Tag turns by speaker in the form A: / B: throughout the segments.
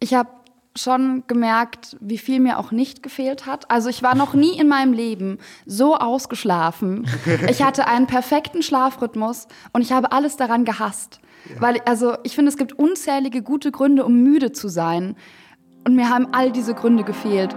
A: Ich habe schon gemerkt, wie viel mir auch nicht gefehlt hat. Also ich war noch nie in meinem Leben so ausgeschlafen. Ich hatte einen perfekten Schlafrhythmus und ich habe alles daran gehasst. Ja. Weil, also ich finde, es gibt unzählige gute Gründe, um müde zu sein. Und mir haben all diese Gründe gefehlt.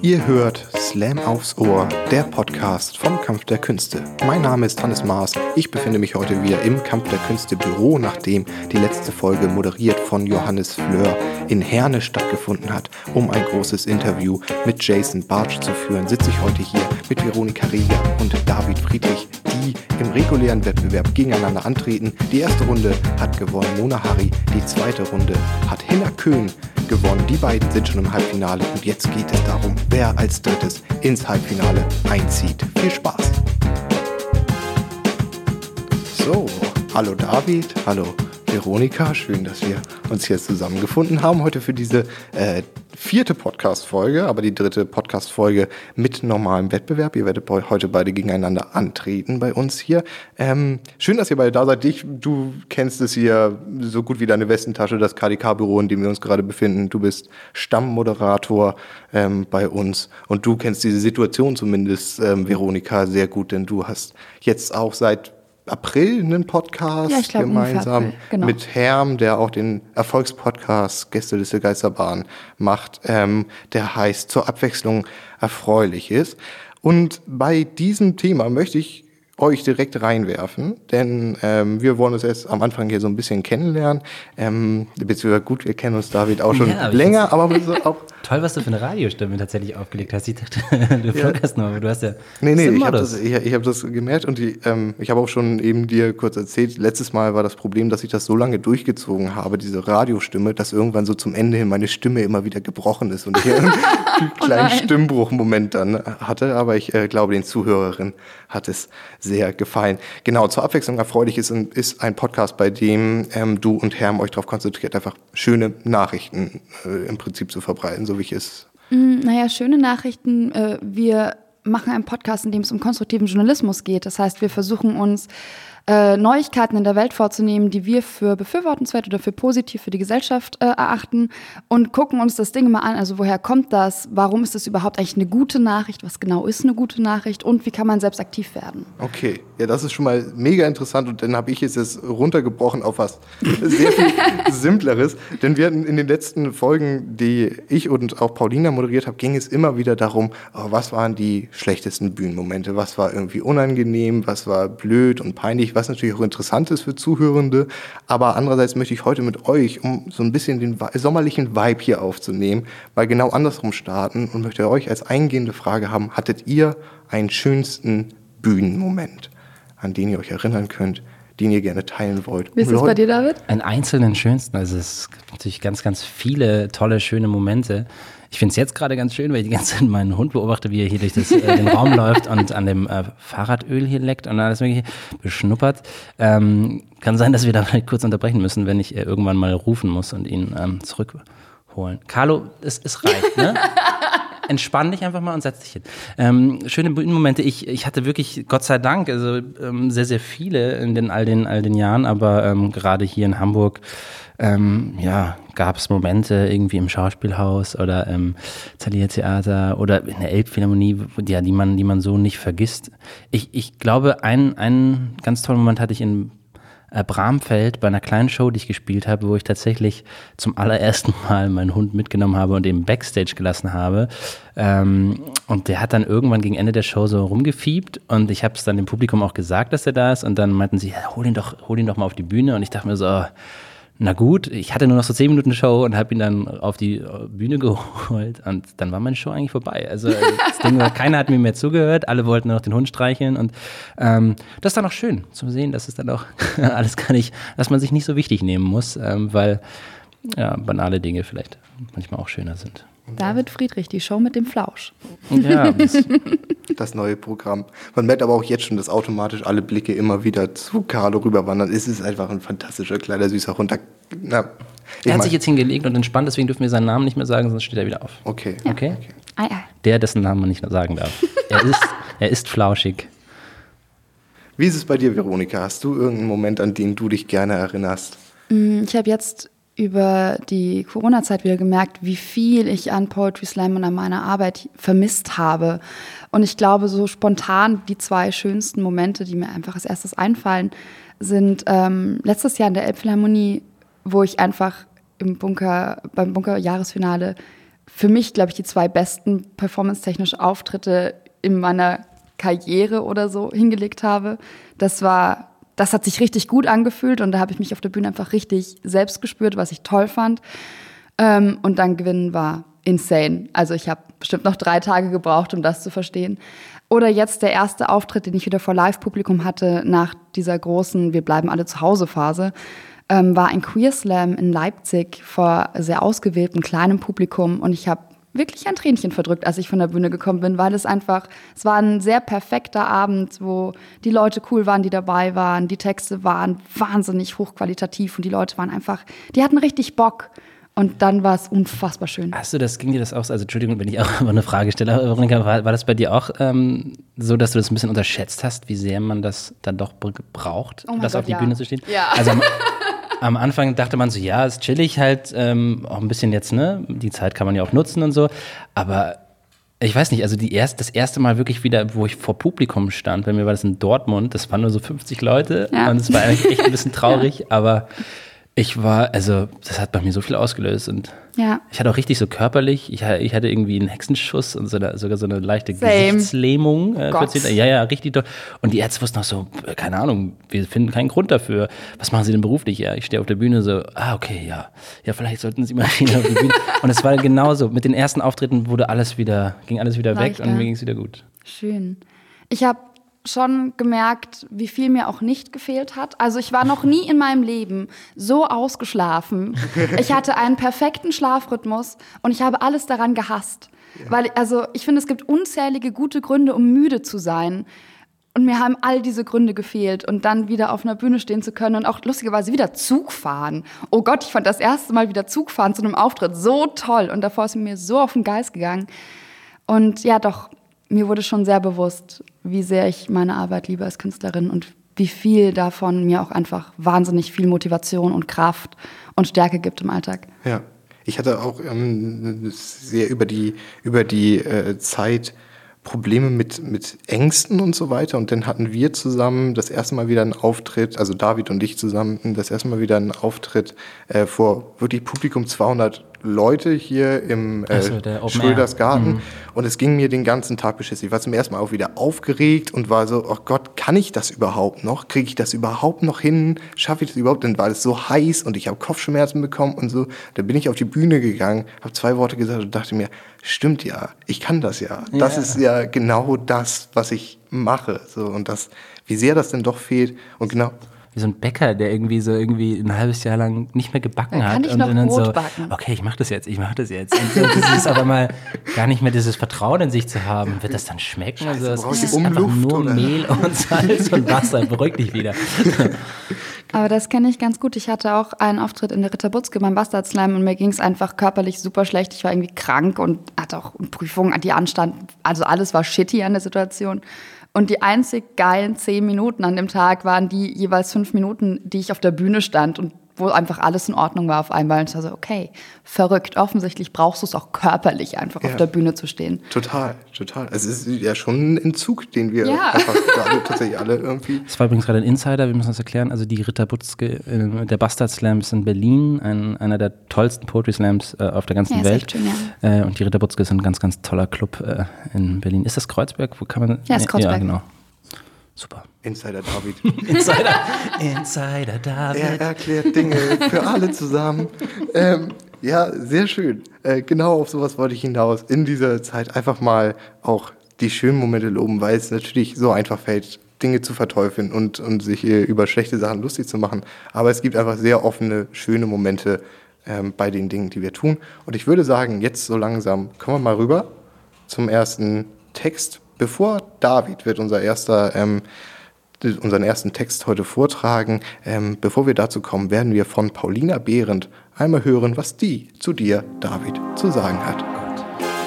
B: Ihr hört Slam aufs Ohr, der Podcast vom Kampf der Künste. Mein Name ist Hannes Maas. Ich befinde mich heute wieder im Kampf der Künste Büro, nachdem die letzte Folge moderiert von Johannes Fleur in Herne stattgefunden hat. Um ein großes Interview mit Jason Bartsch zu führen, sitze ich heute hier mit Veronika Rieger und David Friedrich, die im regulären Wettbewerb gegeneinander antreten. Die erste Runde hat gewonnen Mona Hari, die zweite Runde hat Hinner Köhn gewonnen. Die beiden sind schon im Halbfinale und jetzt geht es darum, wer als drittes ins Halbfinale einzieht. Viel Spaß! So, hallo David, hallo Veronika, schön, dass wir uns hier zusammengefunden haben heute für diese äh, vierte Podcast-Folge, aber die dritte Podcast-Folge mit normalem Wettbewerb. Ihr werdet heute beide gegeneinander antreten bei uns hier. Ähm, schön, dass ihr beide da seid. Ich, du kennst es hier so gut wie deine Westentasche, das KDK-Büro, in dem wir uns gerade befinden. Du bist Stammmoderator ähm, bei uns und du kennst diese Situation zumindest, ähm, Veronika, sehr gut, denn du hast jetzt auch seit April einen Podcast ja, glaub, gemeinsam genau. mit Herm, der auch den Erfolgspodcast Gästeliste Geisterbahn macht, ähm, der heißt zur Abwechslung erfreulich ist. Und bei diesem Thema möchte ich euch direkt reinwerfen, denn ähm, wir wollen uns jetzt am Anfang hier so ein bisschen kennenlernen. Ähm, beziehungsweise gut, wir kennen uns David auch schon ja, länger, aber so auch.
C: Toll, was du für eine Radiostimme tatsächlich aufgelegt hast. Ich dachte, du ja. nur, aber du hast ja.
B: Nee, nee, ich habe das, ich, ich hab das gemerkt und die, ähm, ich habe auch schon eben dir kurz erzählt, letztes Mal war das Problem, dass ich das so lange durchgezogen habe, diese Radiostimme, dass irgendwann so zum Ende hin meine Stimme immer wieder gebrochen ist und ich einen kleinen oh Stimmbruchmoment dann hatte. Aber ich äh, glaube, den Zuhörerinnen hat es sehr gefallen. Genau, zur Abwechslung erfreulich ist, ist ein Podcast, bei dem ähm, du und Herm euch darauf konzentriert, einfach schöne Nachrichten äh, im Prinzip zu verbreiten, so wie ich es.
A: Mm, naja, schöne Nachrichten. Äh, wir machen einen Podcast, in dem es um konstruktiven Journalismus geht. Das heißt, wir versuchen uns äh, Neuigkeiten in der Welt vorzunehmen, die wir für befürwortenswert oder für positiv für die Gesellschaft äh, erachten und gucken uns das Ding mal an. Also woher kommt das? Warum ist das überhaupt eigentlich eine gute Nachricht? Was genau ist eine gute Nachricht? Und wie kann man selbst aktiv werden?
B: Okay, ja, das ist schon mal mega interessant und dann habe ich jetzt runtergebrochen auf was sehr viel Simpleres. Denn wir hatten in den letzten Folgen, die ich und auch Paulina moderiert habe, ging es immer wieder darum, oh, was waren die schlechtesten Bühnenmomente? Was war irgendwie unangenehm? Was war blöd und peinlich? Was natürlich auch interessant ist für Zuhörende. Aber andererseits möchte ich heute mit euch, um so ein bisschen den sommerlichen Vibe hier aufzunehmen, mal genau andersrum starten und möchte euch als eingehende Frage haben, hattet ihr einen schönsten Bühnenmoment, an den ihr euch erinnern könnt, den ihr gerne teilen wollt.
A: Wie ist es bei dir, David?
C: Einen einzelnen schönsten. Also es gibt natürlich ganz, ganz viele tolle, schöne Momente. Ich finde es jetzt gerade ganz schön, weil ich die ganze Zeit meinen Hund beobachte, wie er hier durch das, äh, den Raum läuft und an dem äh, Fahrradöl hier leckt und alles wirklich beschnuppert. Ähm, kann sein, dass wir da vielleicht kurz unterbrechen müssen, wenn ich äh, irgendwann mal rufen muss und ihn ähm, zurückholen. Carlo, es, es reicht, ne? Entspann dich einfach mal und setz dich hin. Ähm, schöne Bühnenmomente. Ich, ich hatte wirklich, Gott sei Dank, also ähm, sehr, sehr viele in den, all, den, all den Jahren, aber ähm, gerade hier in Hamburg ähm, ja, gab es Momente irgendwie im Schauspielhaus oder im Thalia Theater oder in der Elbphilharmonie, ja, die man, die man so nicht vergisst. Ich, ich glaube, einen, einen ganz tollen Moment hatte ich in äh, Bramfeld bei einer kleinen Show, die ich gespielt habe, wo ich tatsächlich zum allerersten Mal meinen Hund mitgenommen habe und eben Backstage gelassen habe. Ähm, und der hat dann irgendwann gegen Ende der Show so rumgefiebt und ich habe es dann dem Publikum auch gesagt, dass er da ist und dann meinten sie, hol ihn doch, hol ihn doch mal auf die Bühne und ich dachte mir so, na gut, ich hatte nur noch so zehn Minuten Show und habe ihn dann auf die Bühne geholt und dann war meine Show eigentlich vorbei. Also das Ding war, keiner hat mir mehr zugehört, alle wollten nur noch den Hund streicheln und ähm, das ist dann auch schön zu sehen, dass es dann auch alles gar nicht, dass man sich nicht so wichtig nehmen muss, ähm, weil ja, banale Dinge vielleicht manchmal auch schöner sind.
A: David Friedrich, die Show mit dem Flausch.
B: Ja, das neue Programm. Man merkt aber auch jetzt schon, dass automatisch alle Blicke immer wieder zu Carlo rüberwandern. Es ist einfach ein fantastischer, kleiner, süßer Hund. Na,
C: er hat sich jetzt hingelegt und entspannt, deswegen dürfen wir seinen Namen nicht mehr sagen, sonst steht er wieder auf.
B: Okay.
C: Ja. Okay? okay. Der, dessen Namen man nicht mehr sagen darf. er, ist, er ist flauschig.
B: Wie ist es bei dir, Veronika? Hast du irgendeinen Moment, an den du dich gerne erinnerst?
A: Mm, ich habe jetzt über die Corona-Zeit wieder gemerkt, wie viel ich an Poetry Slam und an meiner Arbeit vermisst habe. Und ich glaube, so spontan die zwei schönsten Momente, die mir einfach als erstes einfallen, sind ähm, letztes Jahr in der Elbphilharmonie, wo ich einfach im Bunker, beim Bunker-Jahresfinale für mich, glaube ich, die zwei besten performance-technischen Auftritte in meiner Karriere oder so hingelegt habe. Das war, das hat sich richtig gut angefühlt und da habe ich mich auf der Bühne einfach richtig selbst gespürt, was ich toll fand. Ähm, und dann gewinnen war insane. Also ich habe bestimmt noch drei Tage gebraucht, um das zu verstehen. Oder jetzt der erste Auftritt, den ich wieder vor Live-Publikum hatte nach dieser großen Wir bleiben alle zu Hause Phase, ähm, war ein Queer Slam in Leipzig vor sehr ausgewähltem kleinem Publikum und ich habe wirklich ein Tränchen verdrückt, als ich von der Bühne gekommen bin, weil es einfach, es war ein sehr perfekter Abend, wo die Leute cool waren, die dabei waren, die Texte waren wahnsinnig hochqualitativ und die Leute waren einfach, die hatten richtig Bock. Und dann war es unfassbar schön.
C: Hast du das, ging dir das auch, also Entschuldigung, wenn ich auch immer eine Frage stelle, Veronika, war, war das bei dir auch ähm, so, dass du das ein bisschen unterschätzt hast, wie sehr man das dann doch braucht, oh das Gott, auf die
A: ja.
C: Bühne zu stehen?
A: Ja.
C: Also am, Anfang dachte man so, ja, ist chillig halt, ähm, auch ein bisschen jetzt, ne? Die Zeit kann man ja auch nutzen und so. Aber ich weiß nicht, also die erst, das erste Mal wirklich wieder, wo ich vor Publikum stand, bei mir war das in Dortmund, das waren nur so 50 Leute
A: Ja.
C: und es war eigentlich echt ein bisschen traurig, aber ich war, also das hat bei mir so viel ausgelöst und
A: Ja.
C: ich hatte auch richtig so körperlich, ich, ich hatte irgendwie einen Hexenschuss und so eine, sogar so eine leichte
A: Same.
C: Gesichtslähmung. Äh,
A: Gott.
C: 14, ja, ja, richtig doll. Und die Ärzte wussten auch so, keine Ahnung, wir finden keinen Grund dafür. Was machen Sie denn beruflich? Ja, ich stehe auf der Bühne so, ah, okay, ja. Ja, vielleicht sollten Sie mal wieder auf die Bühne. Und es war genauso. Mit den ersten Auftritten wurde alles wieder, ging alles wieder weg
A: Leichter.
C: und mir ging es wieder gut.
A: Schön. Ich habe schon gemerkt, wie viel mir auch nicht gefehlt hat. Also ich war noch nie in meinem Leben so ausgeschlafen. Ich hatte einen perfekten Schlafrhythmus und ich habe alles daran gehasst. Weil, also ich finde, es gibt unzählige gute Gründe, um müde zu sein. Und mir haben all diese Gründe gefehlt. Und dann wieder auf einer Bühne stehen zu können und auch lustigerweise wieder Zug fahren. Oh Gott, ich fand das erste Mal wieder Zug fahren zu einem Auftritt so toll. Und davor ist mir so auf den Geist gegangen. Und ja, doch, mir wurde schon sehr bewusst, wie sehr ich meine Arbeit liebe als Künstlerin und wie viel davon mir auch einfach wahnsinnig viel Motivation und Kraft und Stärke gibt im Alltag.
B: Ja, ich hatte auch ähm, sehr über die, über die äh, Zeit Probleme mit, mit Ängsten und so weiter. Und dann hatten wir zusammen das erste Mal wieder einen Auftritt, also David und ich zusammen, das erste Mal wieder einen Auftritt äh, vor wirklich Publikum 200 Leute hier im äh,
C: so,
B: Schröders. Garten. Und es ging mir den ganzen Tag beschissen. Ich war zum ersten Mal auch wieder aufgeregt und war so, oh Gott, kann ich das überhaupt noch? Kriege ich das überhaupt noch hin? Schaffe ich das überhaupt? Dann war es so heiß und ich habe Kopfschmerzen bekommen und so. Dann bin ich auf die Bühne gegangen, habe zwei Worte gesagt und dachte mir, stimmt ja, ich kann das ja. Das
C: Ja.
B: ist ja genau das, was ich mache. So, und das, wie sehr das denn doch fehlt. Und genau,
C: Wie so ein Bäcker, der irgendwie so irgendwie ein halbes Jahr lang nicht mehr gebacken
A: Da
C: hat.
A: kann ich
C: und
A: noch
C: dann
A: Brot
C: so,
A: backen.
C: okay, ich mach das jetzt, ich mach das jetzt. Und so, das ist aber mal gar nicht mehr dieses Vertrauen in sich zu haben. Wird das dann schmecken?
B: Scheiße,
C: also, es
B: ich
C: ist einfach
B: Umluft,
C: nur
B: oder?
C: Mehl und Salz und Wasser. Beruhig dich wieder.
A: Aber das kenne ich ganz gut. Ich hatte auch einen Auftritt in der Ritterbutzke beim Bastard Slam und mir ging es einfach körperlich super schlecht. Ich war irgendwie krank und hatte auch Prüfungen, die anstanden. Also alles war shitty an der Situation. Und die einzig geilen zehn Minuten an dem Tag waren die jeweils fünf Minuten, die ich auf der Bühne stand. Und wo einfach alles in Ordnung war auf einmal. Und ich war so, okay, verrückt. Offensichtlich brauchst du es auch körperlich, einfach
B: Ja.
A: auf der Bühne zu stehen.
B: total, total. Es ist ja schon ein Entzug, den wir
A: Ja.
B: einfach gerade tatsächlich alle irgendwie.
C: Das war übrigens gerade ein Insider, wir müssen das erklären. Also die Ritter Butzke, äh, der Bastard Slam ist in Berlin, ein, einer der tollsten Poetry Slams äh, auf der ganzen
A: Ja, ist
C: Welt.
A: echt schön,
C: äh, und die Ritter Butzke ist ein ganz, ganz toller Club äh, in Berlin. Ist das Kreuzberg? Wo kann man?
A: Ja, ist Kreuzberg.
C: Ja, genau. Super.
B: Insider David.
C: Insider, Insider David.
B: Er erklärt Dinge für alle zusammen. Ähm, ja, sehr schön. Äh, genau auf sowas wollte ich hinaus. In dieser Zeit einfach mal auch die schönen Momente loben, weil es natürlich so einfach fällt, Dinge zu verteufeln und, und sich äh, über schlechte Sachen lustig zu machen. Aber es gibt einfach sehr offene, schöne Momente ähm, bei den Dingen, die wir tun. Und ich würde sagen, jetzt so langsam kommen wir mal rüber zum ersten Text. Bevor David wird unser erster ähm, unseren ersten Text heute vortragen. Ähm, bevor wir dazu kommen, werden wir von Paulina Behrendt einmal hören, was die zu dir, David, zu sagen hat.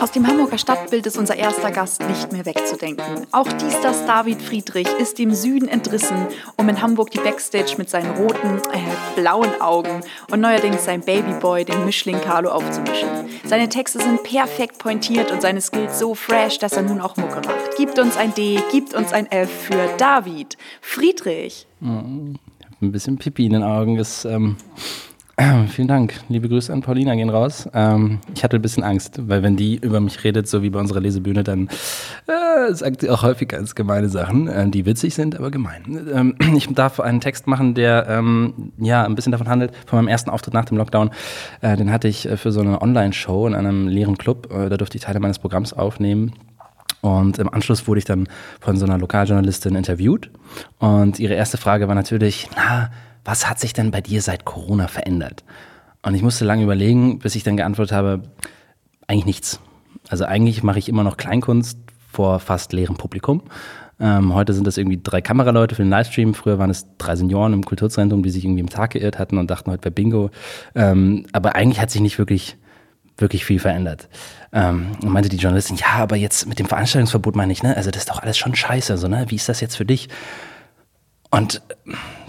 D: Aus dem Hamburger Stadtbild ist unser erster Gast nicht mehr wegzudenken. Auch Diestas David Friedrich ist dem Süden entrissen, um in Hamburg die Backstage mit seinen roten, äh, blauen Augen und neuerdings sein Babyboy, den Mischling Carlo, aufzumischen. Seine Texte sind perfekt pointiert und seine Skills so fresh, dass er nun auch Mucke macht. Gibt uns ein D, gibt uns ein F für David Friedrich.
C: ein bisschen Pipi in den Augen ist. Ähm Vielen Dank. Liebe Grüße an Paulina gehen raus. Ähm, ich hatte ein bisschen Angst, weil wenn die über mich redet, so wie bei unserer Lesebühne, dann äh, sagt sie auch häufig ganz gemeine Sachen, äh, die witzig sind, aber gemein. Ähm, ich darf einen Text machen, der ähm, ja ein bisschen davon handelt, von meinem ersten Auftritt nach dem Lockdown. Äh, den hatte ich äh, für so eine Online-Show in einem leeren Club. Äh, da durfte ich Teile meines Programms aufnehmen. Und im Anschluss wurde ich dann von so einer Lokaljournalistin interviewt. Und ihre erste Frage war natürlich, na, was hat sich denn bei dir seit Corona verändert? Und ich musste lange überlegen, bis ich dann geantwortet habe, eigentlich nichts. Also eigentlich mache ich immer noch Kleinkunst vor fast leerem Publikum. Ähm, heute sind das irgendwie drei Kameraleute für den Livestream. Früher waren es drei Senioren im Kulturzentrum, die sich irgendwie im Tag geirrt hatten und dachten, heute wäre Bingo. Ähm, aber eigentlich hat sich nicht wirklich, wirklich viel verändert. Ähm, und meinte die Journalistin, ja, aber jetzt mit dem Veranstaltungsverbot meine ich, ne? Also das ist doch alles schon scheiße, so, ne? Wie ist das jetzt für dich? Und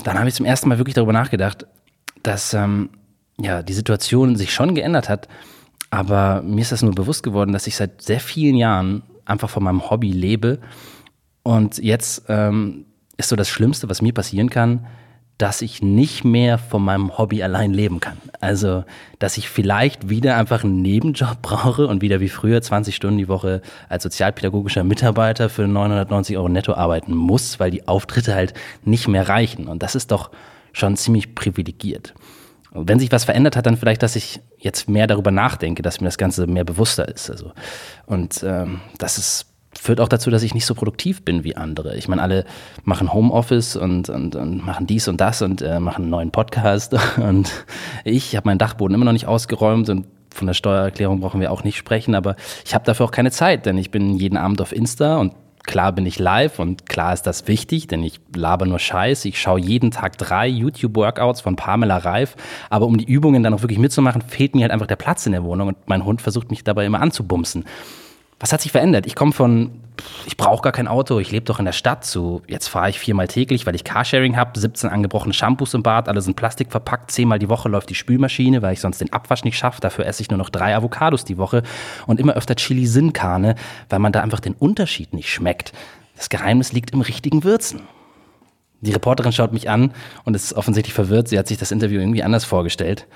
C: dann habe ich zum ersten Mal wirklich darüber nachgedacht, dass ähm, ja, die Situation sich schon geändert hat, aber mir ist das nur bewusst geworden, dass ich seit sehr vielen Jahren einfach von meinem Hobby lebe. Und jetzt ähm, ist so das Schlimmste, was mir passieren kann, dass ich nicht mehr von meinem Hobby allein leben kann. Also, dass ich vielleicht wieder einfach einen Nebenjob brauche und wieder wie früher 20 Stunden die Woche als sozialpädagogischer Mitarbeiter für 990 Euro netto arbeiten muss, weil die Auftritte halt nicht mehr reichen. Und das ist doch schon ziemlich privilegiert. Und wenn sich was verändert hat, dann vielleicht, dass ich jetzt mehr darüber nachdenke, dass mir das Ganze mehr bewusster ist. Also, und ähm, das ist führt auch dazu, dass ich nicht so produktiv bin wie andere. Ich meine, alle machen Homeoffice und, und, und machen dies und das und äh, machen einen neuen Podcast. Und ich habe meinen Dachboden immer noch nicht ausgeräumt und von der Steuererklärung brauchen wir auch nicht sprechen, aber ich habe dafür auch keine Zeit, denn ich bin jeden Abend auf Insta und klar bin ich live und klar ist das wichtig, denn ich laber nur Scheiß. Ich schaue jeden Tag drei YouTube-Workouts von Pamela Reif, aber um die Übungen dann auch wirklich mitzumachen, fehlt mir halt einfach der Platz in der Wohnung und mein Hund versucht mich dabei immer anzubumsen was hat sich verändert? Ich komme von, ich brauche gar kein Auto, ich lebe doch in der Stadt, zu jetzt fahre ich viermal täglich, weil ich Carsharing habe, 17 angebrochene Shampoos im Bad, alle sind Plastik verpackt, zehnmal die Woche läuft die Spülmaschine, weil ich sonst den Abwasch nicht schaffe, dafür esse ich nur noch drei Avocados die Woche und immer öfter Chili Sin Carne, weil man da einfach den Unterschied nicht schmeckt. Das Geheimnis liegt im richtigen Würzen. Die Reporterin schaut mich an und ist offensichtlich verwirrt, sie hat sich das Interview irgendwie anders vorgestellt.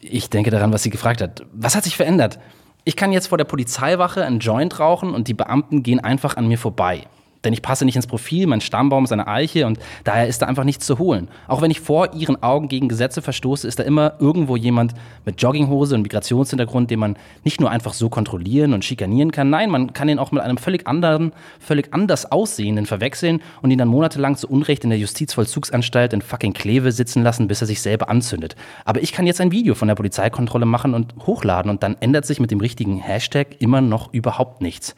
C: Ich denke daran, was sie gefragt hat. Was hat sich verändert? Ich kann jetzt vor der Polizeiwache einen Joint rauchen und die Beamten gehen einfach an mir vorbei. Denn ich passe nicht ins Profil, mein Stammbaum ist eine Eiche und daher ist da einfach nichts zu holen. Auch wenn ich vor ihren Augen gegen Gesetze verstoße, ist da immer irgendwo jemand mit Jogginghose und Migrationshintergrund, den man nicht nur einfach so kontrollieren und schikanieren kann. Nein, man kann ihn auch mit einem völlig anderen, völlig anders aussehenden verwechseln und ihn dann monatelang zu Unrecht in der Justizvollzugsanstalt in fucking Kleve sitzen lassen, bis er sich selber anzündet. Aber ich kann jetzt ein Video von der Polizeikontrolle machen und hochladen und dann ändert sich mit dem richtigen Hashtag immer noch überhaupt nichts.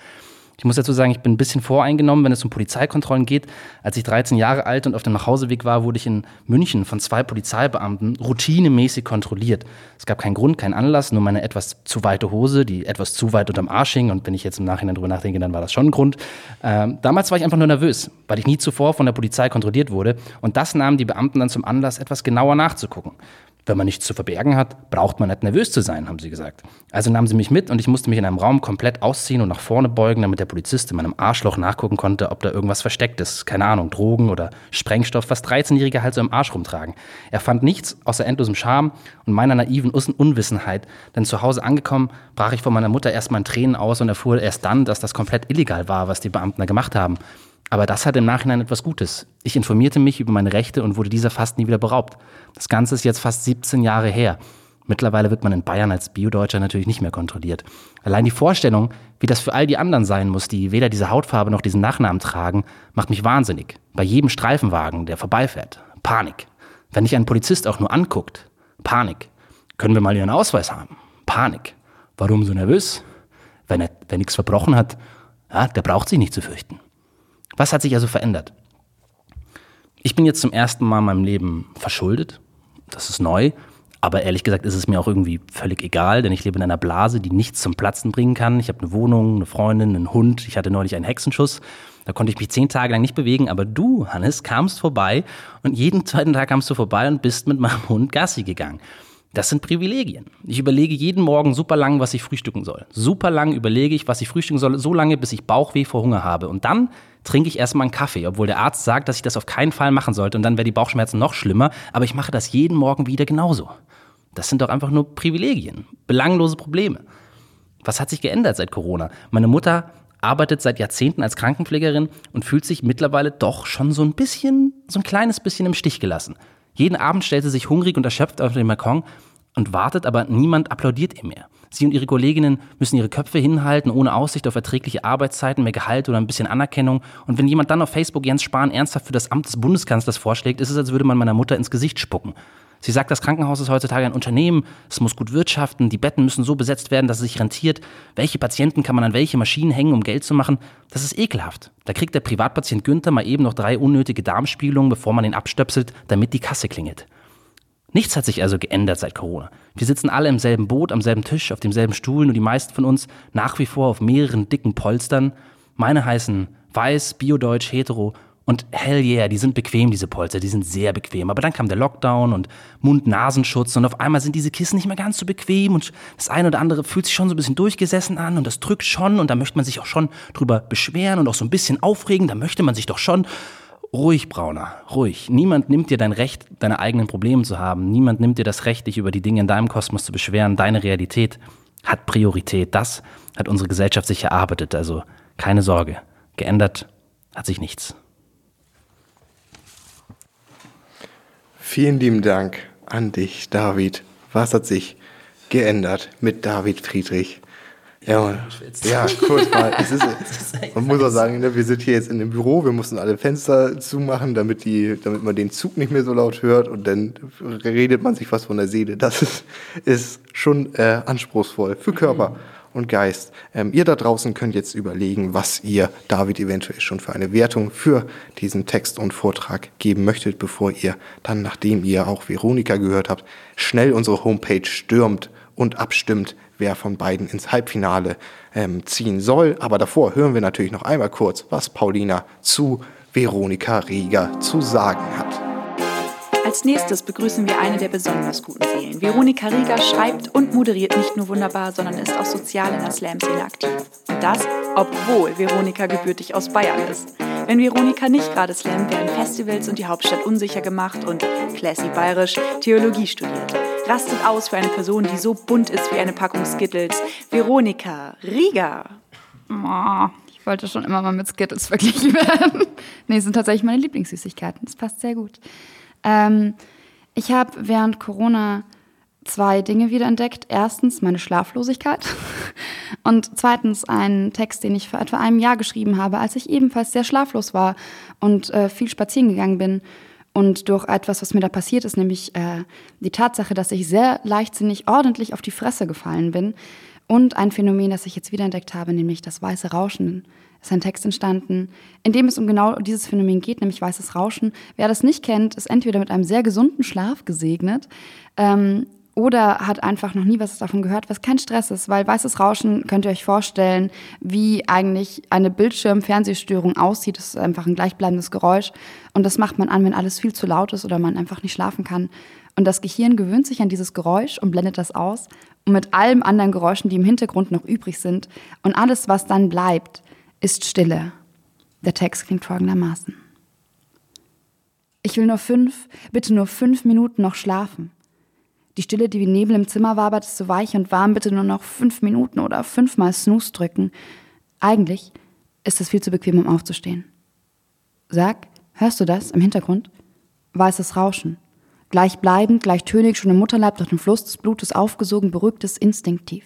C: Ich muss dazu sagen, ich bin ein bisschen voreingenommen, wenn es um Polizeikontrollen geht. Als ich 13 Jahre alt und auf dem Nachhauseweg war, wurde ich in München von zwei Polizeibeamten routinemäßig kontrolliert. Es gab keinen Grund, keinen Anlass, nur meine etwas zu weite Hose, die etwas zu weit unterm Arsch hing. Und wenn ich jetzt im Nachhinein drüber nachdenke, dann war das schon ein Grund. Ähm, damals war ich einfach nur nervös, weil ich nie zuvor von der Polizei kontrolliert wurde. Und das nahmen die Beamten dann zum Anlass, etwas genauer nachzugucken. Wenn man nichts zu verbergen hat, braucht man nicht nervös zu sein, haben sie gesagt. Also nahmen sie mich mit und ich musste mich in einem Raum komplett ausziehen und nach vorne beugen, damit der Polizist in meinem Arschloch nachgucken konnte, ob da irgendwas versteckt ist. Keine Ahnung, Drogen oder Sprengstoff, was 13-Jährige halt so im Arsch rumtragen. Er fand nichts außer endlosem Charme und meiner naiven Unwissenheit. Denn zu Hause angekommen, brach ich von meiner Mutter erstmal in Tränen aus und erfuhr erst dann, dass das komplett illegal war, was die Beamten da gemacht haben. Aber das hat im Nachhinein etwas Gutes. Ich informierte mich über meine Rechte und wurde dieser fast nie wieder beraubt. Das Ganze ist jetzt fast 17 Jahre her. Mittlerweile wird man in Bayern als Biodeutscher natürlich nicht mehr kontrolliert. Allein die Vorstellung, wie das für all die anderen sein muss, die weder diese Hautfarbe noch diesen Nachnamen tragen, macht mich wahnsinnig. Bei jedem Streifenwagen, der vorbeifährt. Panik. Wenn dich ein Polizist auch nur anguckt. Panik. Können wir mal Ihren Ausweis haben? Panik. Warum so nervös? Wenn er, wenn nichts verbrochen hat, ja, der braucht sich nicht zu fürchten. Was hat sich also verändert? Ich bin jetzt zum ersten Mal in meinem Leben verschuldet. Das ist neu. Aber ehrlich gesagt ist es mir auch irgendwie völlig egal, denn ich lebe in einer Blase, die nichts zum Platzen bringen kann. Ich habe eine Wohnung, eine Freundin, einen Hund. Ich hatte neulich einen Hexenschuss. Da konnte ich mich zehn Tage lang nicht bewegen. Aber du, Hannes, kamst vorbei und jeden zweiten Tag kamst du vorbei und bist mit meinem Hund Gassi gegangen. Das sind Privilegien. Ich überlege jeden Morgen super lang, was ich frühstücken soll. Super lang überlege ich, was ich frühstücken soll, so lange, bis ich Bauchweh vor Hunger habe. Und dann trinke ich erstmal einen Kaffee, obwohl der Arzt sagt, dass ich das auf keinen Fall machen sollte und dann wäre die Bauchschmerzen noch schlimmer. Aber ich mache das jeden Morgen wieder genauso. Das sind doch einfach nur Privilegien, belanglose Probleme. Was hat sich geändert seit Corona? Meine Mutter arbeitet seit Jahrzehnten als Krankenpflegerin und fühlt sich mittlerweile doch schon so ein bisschen, so ein kleines bisschen im Stich gelassen. Jeden Abend stellt sie sich hungrig und erschöpft auf den Balkon und wartet, aber niemand applaudiert ihr mehr. Sie und ihre Kolleginnen müssen ihre Köpfe hinhalten, ohne Aussicht auf erträgliche Arbeitszeiten, mehr Gehalt oder ein bisschen Anerkennung. Und wenn jemand dann auf Facebook Jens Spahn ernsthaft für das Amt des Bundeskanzlers vorschlägt, ist es, als würde man meiner Mutter ins Gesicht spucken. Sie sagt, das Krankenhaus ist heutzutage ein Unternehmen, es muss gut wirtschaften, die Betten müssen so besetzt werden, dass es sich rentiert. Welche Patienten kann man an welche Maschinen hängen, um Geld zu machen? Das ist ekelhaft. Da kriegt der Privatpatient Günther mal eben noch drei unnötige Darmspielungen, bevor man ihn abstöpselt, damit die Kasse klingelt. Nichts hat sich also geändert seit Corona. Wir sitzen alle im selben Boot, am selben Tisch, auf demselben Stuhl, nur die meisten von uns nach wie vor auf mehreren dicken Polstern. Meine heißen weiß, biodeutsch, hetero und hell yeah, die sind bequem, diese Polster, die sind sehr bequem. Aber dann kam der Lockdown und Mund-Nasenschutz und auf einmal sind diese Kissen nicht mehr ganz so bequem und das eine oder andere fühlt sich schon so ein bisschen durchgesessen an und das drückt schon und da möchte man sich auch schon drüber beschweren und auch so ein bisschen aufregen, da möchte man sich doch schon ruhig, Brauner, ruhig. Niemand nimmt dir dein Recht, deine eigenen Probleme zu haben. Niemand nimmt dir das Recht, dich über die Dinge in deinem Kosmos zu beschweren. Deine Realität hat Priorität. Das hat unsere Gesellschaft sich erarbeitet. Also keine Sorge. Geändert hat sich nichts.
B: Vielen lieben Dank an dich, David. Was hat sich geändert mit David Friedrich? Ja, ja, kurz mal. Es ist, man muss auch sagen, ne, wir sind hier jetzt in dem Büro, wir mussten alle Fenster zumachen, damit, die, damit man den Zug nicht mehr so laut hört und dann redet man sich was von der Seele. Das ist, ist schon äh, anspruchsvoll für Körper. Mhm und Geist. Ähm, ihr da draußen könnt jetzt überlegen, was ihr David eventuell schon für eine Wertung für diesen Text und Vortrag geben möchtet, bevor ihr dann, nachdem ihr auch Veronika gehört habt, schnell unsere Homepage stürmt und abstimmt, wer von beiden ins Halbfinale ähm, ziehen soll. Aber davor hören wir natürlich noch einmal kurz, was Paulina zu Veronika Rieger zu sagen hat.
D: Als nächstes begrüßen wir eine der besonders guten Seelen. Veronika Rieger schreibt und moderiert nicht nur wunderbar, sondern ist auch sozial in der Slam-Szene aktiv. Und das, obwohl Veronika gebürtig aus Bayern ist. Wenn Veronika nicht gerade slammt, werden Festivals und die Hauptstadt unsicher gemacht und classy bayerisch Theologie studiert. Rastet aus für eine Person, die so bunt ist wie eine Packung Skittles. Veronika Rieger.
A: Oh, ich wollte schon immer mal mit Skittles verglichen werden. nee, sind tatsächlich meine Lieblingssüßigkeiten. Das passt sehr gut. Ähm, ich habe während Corona zwei Dinge wiederentdeckt. Erstens meine Schlaflosigkeit und zweitens einen Text, den ich vor etwa einem Jahr geschrieben habe, als ich ebenfalls sehr schlaflos war und äh, viel spazieren gegangen bin. Und durch etwas, was mir da passiert ist, nämlich äh, die Tatsache, dass ich sehr leichtsinnig ordentlich auf die Fresse gefallen bin und ein Phänomen, das ich jetzt wiederentdeckt habe, nämlich das weiße Rauschen ist ein Text entstanden, in dem es um genau dieses Phänomen geht, nämlich weißes Rauschen. Wer das nicht kennt, ist entweder mit einem sehr gesunden Schlaf gesegnet ähm, oder hat einfach noch nie was davon gehört, was kein Stress ist, weil weißes Rauschen könnt ihr euch vorstellen, wie eigentlich eine Bildschirm-Fernsehstörung aussieht. Das ist einfach ein gleichbleibendes Geräusch und das macht man an, wenn alles viel zu laut ist oder man einfach nicht schlafen kann. Und das Gehirn gewöhnt sich an dieses Geräusch und blendet das aus und mit allen anderen Geräuschen, die im Hintergrund noch übrig sind und alles, was dann bleibt, ist Stille. Der Text klingt folgendermaßen. Ich will nur fünf, bitte nur fünf Minuten noch schlafen. Die Stille, die wie Nebel im Zimmer wabert, ist so weich und warm, bitte nur noch fünf Minuten oder fünfmal Snooze drücken. Eigentlich ist es viel zu bequem, um aufzustehen. Sag, hörst du das im Hintergrund? Weißes Rauschen. Gleichbleibend, gleichtönig, schon im Mutterleib durch den Fluss des Blutes aufgesogen, beruhigt es instinktiv.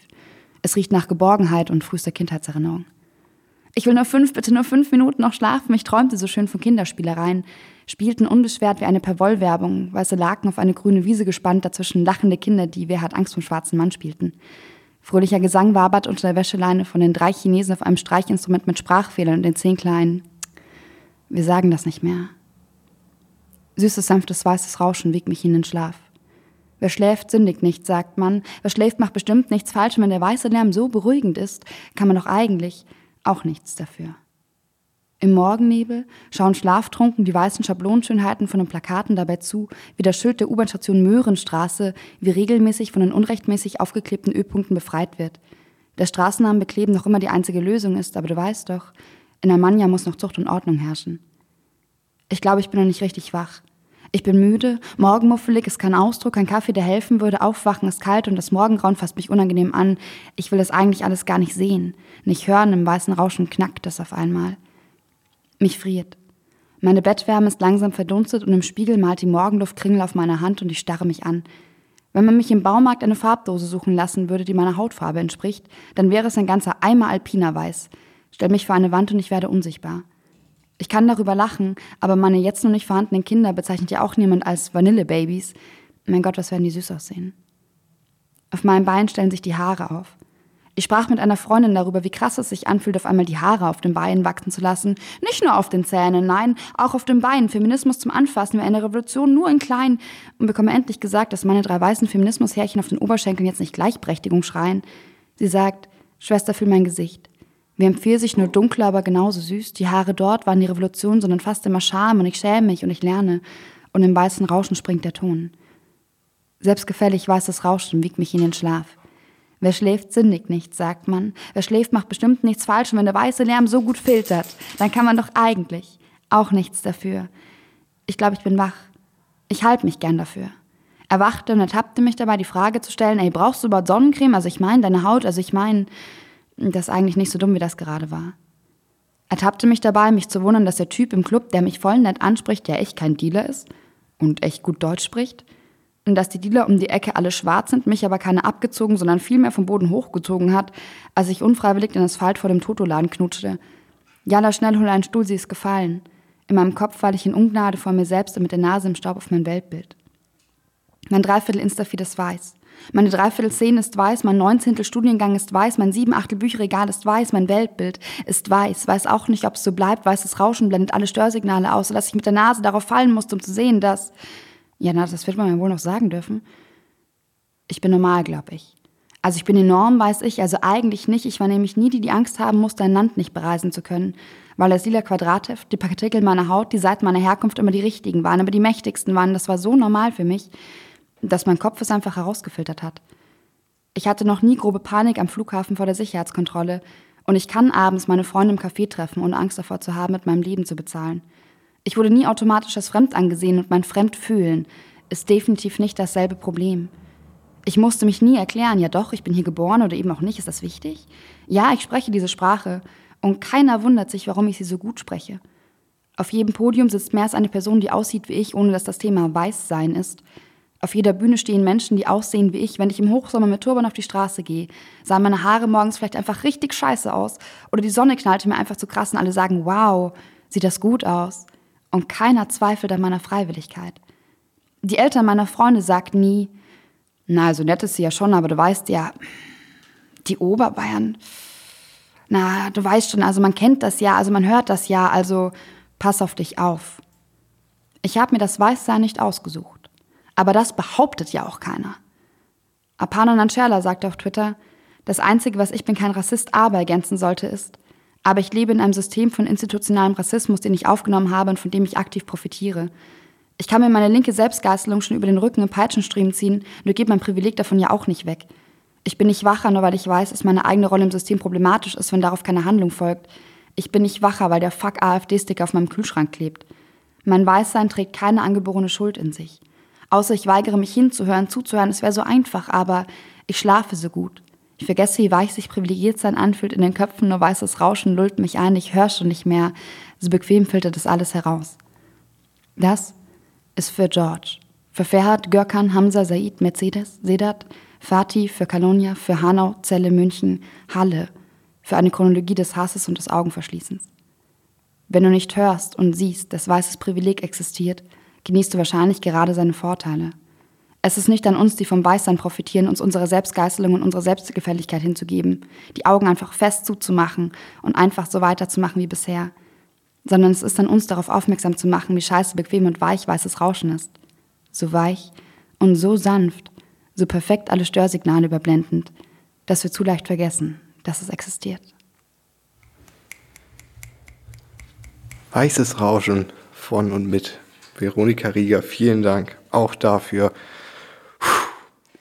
A: Es riecht nach Geborgenheit und frühester Kindheitserinnerung. Ich will nur fünf, bitte nur fünf Minuten noch schlafen. Ich träumte so schön von Kinderspielereien. Spielten unbeschwert wie eine Perwoll-Werbung, weiße Laken auf eine grüne Wiese gespannt, dazwischen lachende Kinder, die Wer hat Angst vom schwarzen Mann spielten. Fröhlicher Gesang wabert unter der Wäscheleine von den drei Chinesen auf einem Streichinstrument mit Sprachfehlern und den zehn kleinen. Wir sagen das nicht mehr. Süßes, sanftes, weißes Rauschen wiegt mich in den Schlaf. Wer schläft, sündigt nicht, sagt man. Wer schläft, macht bestimmt nichts falsch. Und wenn der weiße Lärm so beruhigend ist, kann man doch eigentlich auch nichts dafür. Im Morgennebel schauen schlaftrunken die weißen Schablonenschönheiten von den Plakaten dabei zu, wie das Schild der U-Bahn-Station Möhrenstraße wie regelmäßig von den unrechtmäßig aufgeklebten Ö-Punkten befreit wird. Der Straßennamen bekleben noch immer die einzige Lösung ist, aber du weißt doch, in Almanja muss noch Zucht und Ordnung herrschen. Ich glaube, ich bin noch nicht richtig wach. Ich bin müde, morgenmuffelig ist kein Ausdruck, kein Kaffee, der helfen würde, aufwachen ist kalt und das Morgengrauen fasst mich unangenehm an. Ich will das eigentlich alles gar nicht sehen, nicht hören, im weißen Rauschen knackt es auf einmal. Mich friert. Meine Bettwärme ist langsam verdunstet und im Spiegel malt die Morgenluft Kringel auf meiner Hand und ich starre mich an. Wenn man mich im Baumarkt eine Farbdose suchen lassen würde, die meiner Hautfarbe entspricht, dann wäre es ein ganzer Eimer alpiner Weiß. Stell mich vor eine Wand und ich werde unsichtbar. Ich kann darüber lachen, aber meine jetzt noch nicht vorhandenen Kinder bezeichnet ja auch niemand als Vanillebabys. Mein Gott, was werden die süß aussehen. Auf meinem Bein stellen sich die Haare auf. Ich sprach mit einer Freundin darüber, wie krass es sich anfühlt, auf einmal die Haare auf den Beinen wachsen zu lassen. Nicht nur auf den Zähnen, nein, auch auf den Beinen. Feminismus zum Anfassen wäre eine Revolution nur in klein. Und bekomme endlich gesagt, dass meine drei weißen Feminismushärchen auf den Oberschenkeln jetzt nicht Gleichberechtigung schreien. Sie sagt, Schwester, fühl mein Gesicht. Wir empfehlen sich nur dunkler, aber genauso süß. Die Haare dort waren die Revolution, sondern fast immer Scham und ich schäme mich und ich lerne. Und im weißen Rauschen springt der Ton. Selbstgefällig weißes Rauschen wiegt mich in den Schlaf. Wer schläft, sündigt nichts, sagt man. Wer schläft, macht bestimmt nichts falsch und wenn der weiße Lärm so gut filtert, dann kann man doch eigentlich auch nichts dafür. Ich glaube, ich bin wach. Ich halte mich gern dafür. Er wachte und ertappte mich dabei, die Frage zu stellen, ey, brauchst du überhaupt Sonnencreme? Also ich meine, deine Haut, also ich meine, das ist eigentlich nicht so dumm, wie das gerade war. Er tappte mich dabei, mich zu wundern, dass der Typ im Club, der mich voll nett anspricht, ja echt kein Dealer ist und echt gut Deutsch spricht. Und dass die Dealer um die Ecke alle schwarz sind, mich aber keine abgezogen, sondern vielmehr vom Boden hochgezogen hat, als ich unfreiwillig den Asphalt vor dem Totoladen knutschte. Jalla, schnell hol einen Stuhl, sie ist gefallen. In meinem Kopf weil ich in Ungnade vor mir selbst und mit der Nase im Staub auf mein Weltbild. Mein Dreiviertel Instafeed ist weiß. Meine Dreiviertel Szene ist weiß, mein Neunzehntel Studiengang ist weiß, mein Siebenachtel Bücherregal ist weiß, mein Weltbild ist weiß. Weiß auch nicht, ob es so bleibt. Weißes Rauschen blendet alle Störsignale aus, sodass ich mit der Nase darauf fallen musste, um zu sehen, dass... Ja, na, das wird man ja wohl noch sagen dürfen. Ich bin normal, glaube ich. Also ich bin enorm, weiß ich, also eigentlich nicht. Ich war nämlich nie die, die Angst haben musste, ein Land nicht bereisen zu können. Weil das lila Quadratheft, die Partikel meiner Haut, die Seiten meiner Herkunft immer die richtigen waren, aber die mächtigsten waren. Das war so normal für mich dass mein Kopf es einfach herausgefiltert hat. Ich hatte noch nie grobe Panik am Flughafen vor der Sicherheitskontrolle und ich kann abends meine Freunde im Café treffen, ohne Angst davor zu haben, mit meinem Leben zu bezahlen. Ich wurde nie automatisch als fremd angesehen und mein Fremdfühlen ist definitiv nicht dasselbe Problem. Ich musste mich nie erklären, ja doch, ich bin hier geboren oder eben auch nicht, ist das wichtig? Ja, ich spreche diese Sprache und keiner wundert sich, warum ich sie so gut spreche. Auf jedem Podium sitzt mehr als eine Person, die aussieht wie ich, ohne dass das Thema Weißsein ist. Auf jeder Bühne stehen Menschen, die aussehen wie ich. Wenn ich im Hochsommer mit Turban auf die Straße gehe, sahen meine Haare morgens vielleicht einfach richtig scheiße aus. Oder die Sonne knallte mir einfach zu krass und alle sagen, wow, sieht das gut aus. Und keiner zweifelt an meiner Freiwilligkeit. Die Eltern meiner Freunde sagten nie, na, so nett ist sie ja schon, aber du weißt ja, die Oberbayern, na, du weißt schon, also man kennt das ja, also man hört das ja, also pass auf dich auf. Ich habe mir das Weißsein nicht ausgesucht. Aber das behauptet ja auch keiner. Apana Nancherla sagte auf Twitter, das Einzige, was ich bin kein Rassist, aber ergänzen sollte, ist, aber ich lebe in einem System von institutionalem Rassismus, den ich aufgenommen habe und von dem ich aktiv profitiere. Ich kann mir meine linke Selbstgeißelung schon über den Rücken im Peitschenstriemen ziehen, nur geht mein Privileg davon ja auch nicht weg. Ich bin nicht wacher, nur weil ich weiß, dass meine eigene Rolle im System problematisch ist, wenn darauf keine Handlung folgt. Ich bin nicht wacher, weil der Fuck AfD-Sticker auf meinem Kühlschrank klebt. Mein Weißsein trägt keine angeborene Schuld in sich. Außer ich weigere mich hinzuhören, zuzuhören, es wäre so einfach, aber ich schlafe so gut. Ich vergesse, wie weich sich privilegiert sein anfühlt in den Köpfen, nur weißes Rauschen lullt mich ein, ich höre schon nicht mehr. So bequem filtert das alles heraus. Das ist für George. Für Ferhat, Görkan, Hamza, Said, Mercedes, Sedat, Fatih, für Kalonia, für Hanau, Celle, München, Halle. Für eine Chronologie des Hasses und des Augenverschließens. Wenn du nicht hörst und siehst, dass weißes Privileg existiert, genießt du wahrscheinlich gerade seine Vorteile. Es ist nicht an uns, die vom Weißsein profitieren, uns unsere Selbstgeißelung und unsere Selbstgefälligkeit hinzugeben, die Augen einfach fest zuzumachen und einfach so weiterzumachen wie bisher, sondern es ist an uns, darauf aufmerksam zu machen, wie scheiße bequem und weich weißes Rauschen ist. So weich und so sanft, so perfekt alle Störsignale überblendend, dass wir zu leicht vergessen, dass es existiert.
B: Weißes Rauschen von und mit Veronika Rieger, vielen Dank auch dafür.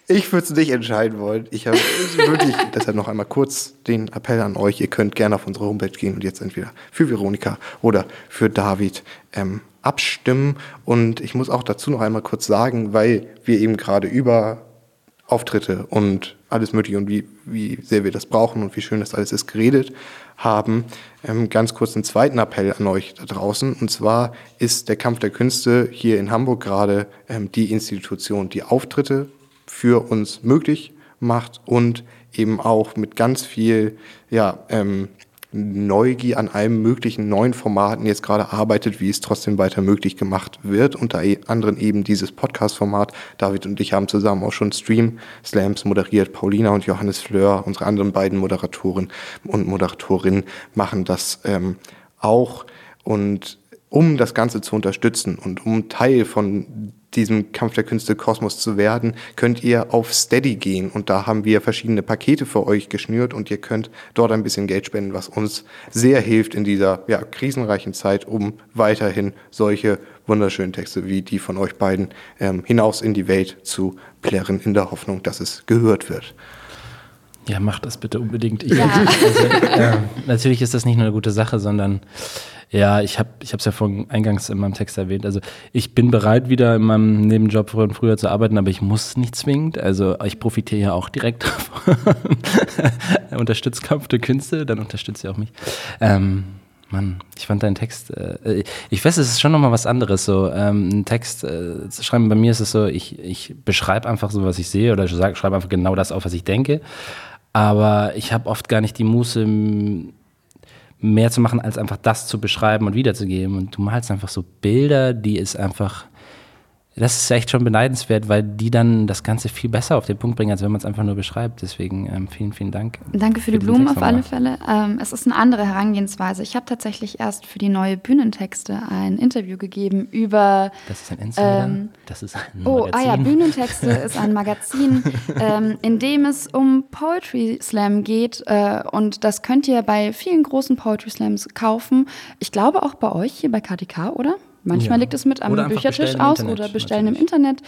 B: Ich würde es nicht entscheiden wollen. Ich habe wirklich, deshalb noch einmal kurz den Appell an euch. Ihr könnt gerne auf unsere Homepage gehen und jetzt entweder für Veronika oder für David ähm, abstimmen. Und ich muss auch dazu noch einmal kurz sagen, weil wir eben gerade über Auftritte und alles Mögliche und wie, wie sehr wir das brauchen und wie schön das alles ist geredet haben. Ähm, ganz kurz einen zweiten Appell an euch da draußen. Und zwar ist der Kampf der Künste hier in Hamburg gerade ähm, die Institution, die Auftritte für uns möglich macht und eben auch mit ganz viel ja, ähm, Neugier an allen möglichen neuen Formaten jetzt gerade arbeitet, wie es trotzdem weiter möglich gemacht wird. Unter e-, anderem eben dieses Podcast-Format. David und ich haben zusammen auch schon Stream-Slams moderiert. Paulina und Johannes Fleur, unsere anderen beiden Moderatoren und Moderatorinnen, machen das ähm, auch. Und um das Ganze zu unterstützen und um Teil von diesem Kampf der Künste Kosmos zu werden, könnt ihr auf Steady gehen und da haben wir verschiedene Pakete für euch geschnürt und ihr könnt dort ein bisschen Geld spenden, was uns sehr hilft in dieser ja, krisenreichen Zeit, um weiterhin solche wunderschönen Texte wie die von euch beiden ähm, hinaus in die Welt zu plärren, in der Hoffnung, dass es gehört wird.
C: Ja, macht das bitte unbedingt. Ich, ja. also, äh, natürlich ist das nicht nur eine gute Sache, sondern ja, ich habe ich es ja vorhin eingangs in meinem Text erwähnt. Also ich bin bereit, wieder in meinem Nebenjob von früher zu arbeiten, aber ich muss nicht zwingend. Also ich profitiere ja auch direkt davon. Unterstützt Kampf der Künste, dann unterstützt ihr auch mich. Ähm, Mann, ich fand deinen Text, äh, ich weiß, es ist schon nochmal was anderes. So, ähm, einen Text äh, zu schreiben, bei mir ist es so, ich, ich beschreibe einfach so, was ich sehe oder schreibe einfach genau das auf, was ich denke. Aber ich habe oft gar nicht die Muße, mehr zu machen, als einfach das zu beschreiben und wiederzugeben. Und du malst einfach so Bilder, die ist einfach das ist echt schon beneidenswert, weil die dann das Ganze viel besser auf den Punkt bringen, als wenn man es einfach nur beschreibt. Deswegen ähm, vielen, vielen Dank.
A: Danke für, für die Blumen auf alle Fälle. Ähm, es ist eine andere Herangehensweise. Ich habe tatsächlich erst für die neue Bühnentexte ein Interview gegeben über.
C: Das ist ein Insider. Ähm, das ist ein
A: Oh, ah ja, Bühnentexte ist ein Magazin, ähm, in dem es um Poetry Slam geht. Äh, und das könnt ihr bei vielen großen Poetry Slams kaufen. Ich glaube auch bei euch hier bei KTK, oder? Manchmal ja. liegt es mit am Büchertisch aus Internet, oder bestellen natürlich. im Internet.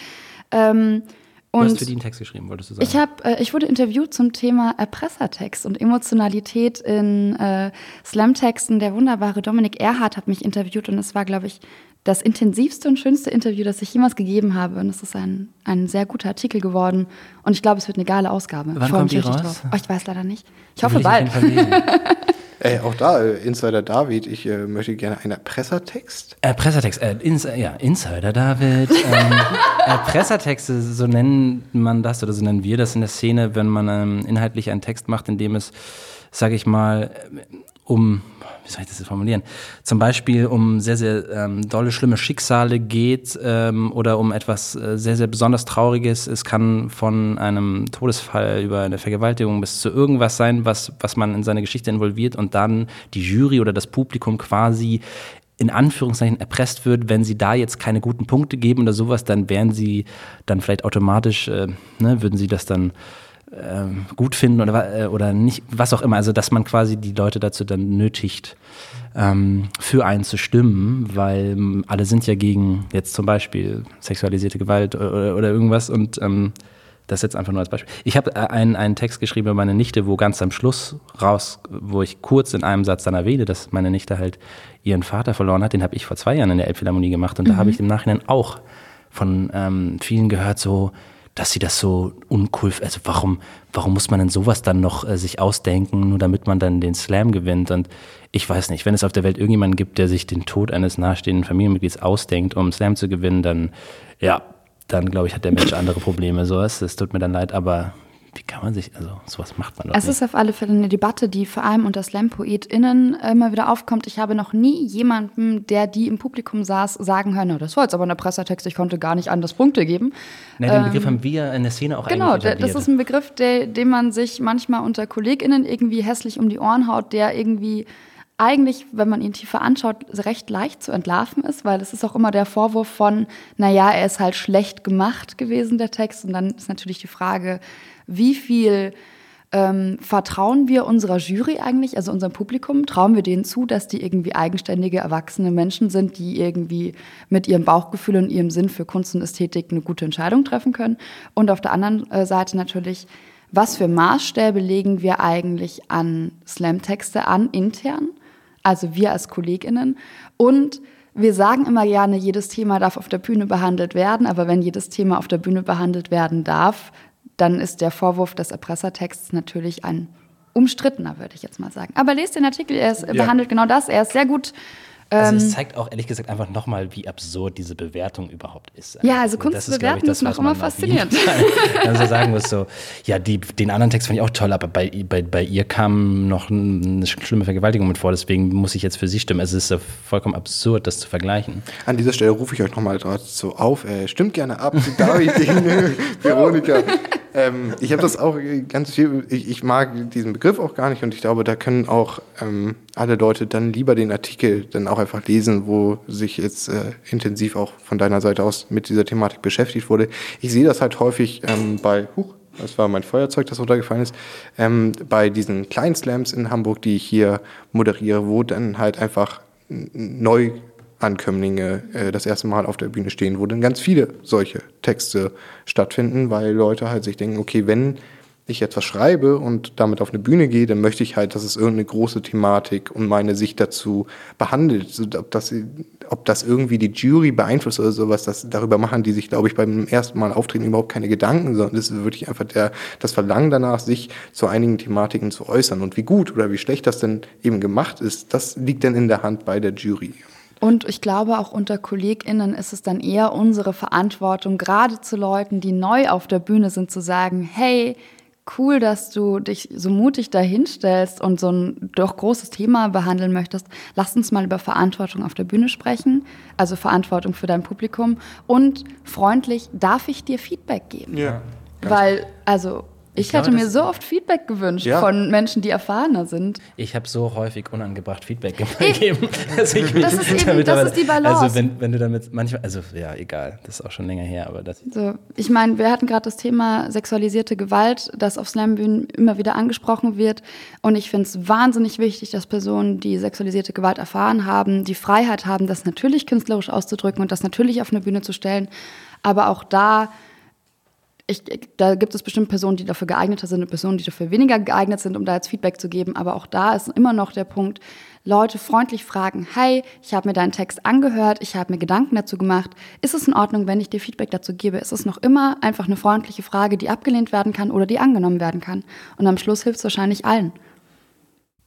A: Ähm,
C: und du hast für die einen Text geschrieben, wolltest du sagen?
A: Ich, hab, äh, ich wurde interviewt zum Thema Erpressertext und Emotionalität in äh, Slam-Texten. Der wunderbare Dominik Erhardt hat mich interviewt und es war, glaube ich, das intensivste und schönste Interview, das ich jemals gegeben habe. Und es ist ein, ein sehr guter Artikel geworden. Und ich glaube, es wird eine geile Ausgabe.
C: Wann kommt die raus?
A: Oh, ich weiß leider nicht. Ich hoffe bald.
B: Ey, auch da, äh, Insider David, ich äh, möchte gerne einen Erpressertext.
C: Erpressertext, äh, ins, ja, Insider David. ähm, Erpressertexte, so nennt man das oder so nennen wir das in der Szene, wenn man ähm, inhaltlich einen Text macht, in dem es, sage ich mal, um wie soll ich das jetzt formulieren? Zum Beispiel um sehr, sehr ähm, dolle, schlimme Schicksale geht ähm, oder um etwas äh, sehr, sehr besonders Trauriges. Es kann von einem Todesfall über eine Vergewaltigung bis zu irgendwas sein, was, was man in seine Geschichte involviert und dann die Jury oder das Publikum quasi in Anführungszeichen erpresst wird, wenn sie da jetzt keine guten Punkte geben oder sowas, dann wären sie dann vielleicht automatisch, äh, ne, würden sie das dann ähm, gut finden oder, äh, oder nicht, was auch immer. Also, dass man quasi die Leute dazu dann nötigt, ähm, für einen zu stimmen, weil ähm, alle sind ja gegen jetzt zum Beispiel sexualisierte Gewalt oder, oder irgendwas und ähm, das jetzt einfach nur als Beispiel. Ich habe äh, einen, einen Text geschrieben über meine Nichte, wo ganz am Schluss raus, wo ich kurz in einem Satz dann erwähne, dass meine Nichte halt ihren Vater verloren hat. Den habe ich vor zwei Jahren in der Elbphilharmonie gemacht und mhm. da habe ich im Nachhinein auch von ähm, vielen gehört, so, dass sie das so uncool, also warum, warum muss man denn sowas dann noch äh, sich ausdenken, nur damit man dann den Slam gewinnt? Und ich weiß nicht, wenn es auf der Welt irgendjemanden gibt, der sich den Tod eines nahestehenden Familienmitglieds ausdenkt, um Slam zu gewinnen, dann, ja, dann glaube ich, hat der Mensch andere Probleme. So es, tut mir dann leid, aber wie kann man sich, also sowas macht man doch
A: Es
C: nicht.
A: ist auf alle Fälle eine Debatte, die vor allem unter Slam-PoetInnen immer wieder aufkommt. Ich habe noch nie jemanden, der die im Publikum saß, sagen hören, das war jetzt aber ein Pressetext, ich konnte gar nicht anders Punkte geben.
C: Nein, den Begriff ähm, haben wir in der Szene auch
A: Genau, das ist ein Begriff, der, den man sich manchmal unter KollegInnen irgendwie hässlich um die Ohren haut, der irgendwie eigentlich, wenn man ihn tiefer anschaut, recht leicht zu entlarven ist, weil es ist auch immer der Vorwurf von, naja, er ist halt schlecht gemacht gewesen, der Text. Und dann ist natürlich die Frage, wie viel ähm, vertrauen wir unserer Jury eigentlich, also unserem Publikum? Trauen wir denen zu, dass die irgendwie eigenständige, erwachsene Menschen sind, die irgendwie mit ihrem Bauchgefühl und ihrem Sinn für Kunst und Ästhetik eine gute Entscheidung treffen können? Und auf der anderen äh, Seite natürlich, was für Maßstäbe legen wir eigentlich an Slam-Texte an, intern? also wir als KollegInnen. Und wir sagen immer gerne, jedes Thema darf auf der Bühne behandelt werden, aber wenn jedes Thema auf der Bühne behandelt werden darf, dann ist der Vorwurf des Erpressertexts natürlich ein umstrittener, würde ich jetzt mal sagen. Aber lest den Artikel, er ist, ja. behandelt genau das, er ist sehr gut
C: also es ähm, zeigt auch ehrlich gesagt einfach nochmal, wie absurd diese Bewertung überhaupt ist.
A: Ja, also Kunst zu bewerten ist, noch immer faszinierend.
C: Also sagen muss so, ja, die, den anderen Text fand ich auch toll, aber bei, bei, bei ihr kam noch eine schlimme Vergewaltigung mit vor, deswegen muss ich jetzt für sie stimmen. Es ist vollkommen absurd, das zu vergleichen.
B: An dieser Stelle rufe ich euch nochmal dazu auf, äh, stimmt gerne ab, David, Veronika. Ähm, ich habe das auch ganz viel, ich, ich, mag diesen Begriff auch gar nicht und ich glaube, da können auch ähm, alle Leute dann lieber den Artikel dann auch einfach lesen, wo sich jetzt äh, intensiv auch von deiner Seite aus mit dieser Thematik beschäftigt wurde. Ich sehe das halt häufig ähm, bei, huch, das war mein Feuerzeug, das runtergefallen ist, ähm, bei diesen kleinen Slams in Hamburg, die ich hier moderiere, wo dann halt einfach neu Ankömmlinge äh, das erste Mal auf der Bühne stehen, wo dann ganz viele solche Texte stattfinden, weil Leute halt sich denken, okay, wenn ich etwas schreibe und damit auf eine Bühne gehe, dann möchte ich halt, dass es irgendeine große Thematik und meine Sicht dazu behandelt. So, ob, das, ob das irgendwie die Jury beeinflusst oder sowas, das, darüber machen die sich, glaube ich, beim ersten Mal auftreten überhaupt keine Gedanken, sondern es ist wirklich einfach der, das Verlangen danach, sich zu einigen Thematiken zu äußern. Und wie gut oder wie schlecht das denn eben gemacht ist, das liegt dann in der Hand bei der Jury.
A: Und ich glaube, auch unter KollegInnen ist es dann eher unsere Verantwortung, gerade zu Leuten, die neu auf der Bühne sind, zu sagen, hey, cool, dass du dich so mutig dahinstellst und so ein doch großes Thema behandeln möchtest. Lass uns mal über Verantwortung auf der Bühne sprechen, also Verantwortung für dein Publikum und freundlich, darf ich dir Feedback geben? Ja. Weil, also ich, ich hätte mir so oft Feedback gewünscht ja. von Menschen, die erfahrener sind.
C: Ich habe so häufig unangebracht Feedback gegeben.
A: das, ist eben, das ist die Balance.
C: Also wenn, wenn du damit manchmal, also ja, egal, das ist auch schon länger her, aber das.
A: So, ich meine, wir hatten gerade das Thema sexualisierte Gewalt, das auf Slambühnen immer wieder angesprochen wird. Und ich finde es wahnsinnig wichtig, dass Personen, die sexualisierte Gewalt erfahren haben, die Freiheit haben, das natürlich künstlerisch auszudrücken und das natürlich auf eine Bühne zu stellen. Aber auch da ich, da gibt es bestimmt Personen, die dafür geeigneter sind und Personen, die dafür weniger geeignet sind, um da jetzt Feedback zu geben. Aber auch da ist immer noch der Punkt, Leute freundlich fragen, hey, ich habe mir deinen Text angehört, ich habe mir Gedanken dazu gemacht. Ist es in Ordnung, wenn ich dir Feedback dazu gebe? Ist es noch immer einfach eine freundliche Frage, die abgelehnt werden kann oder die angenommen werden kann? Und am Schluss hilft es wahrscheinlich allen.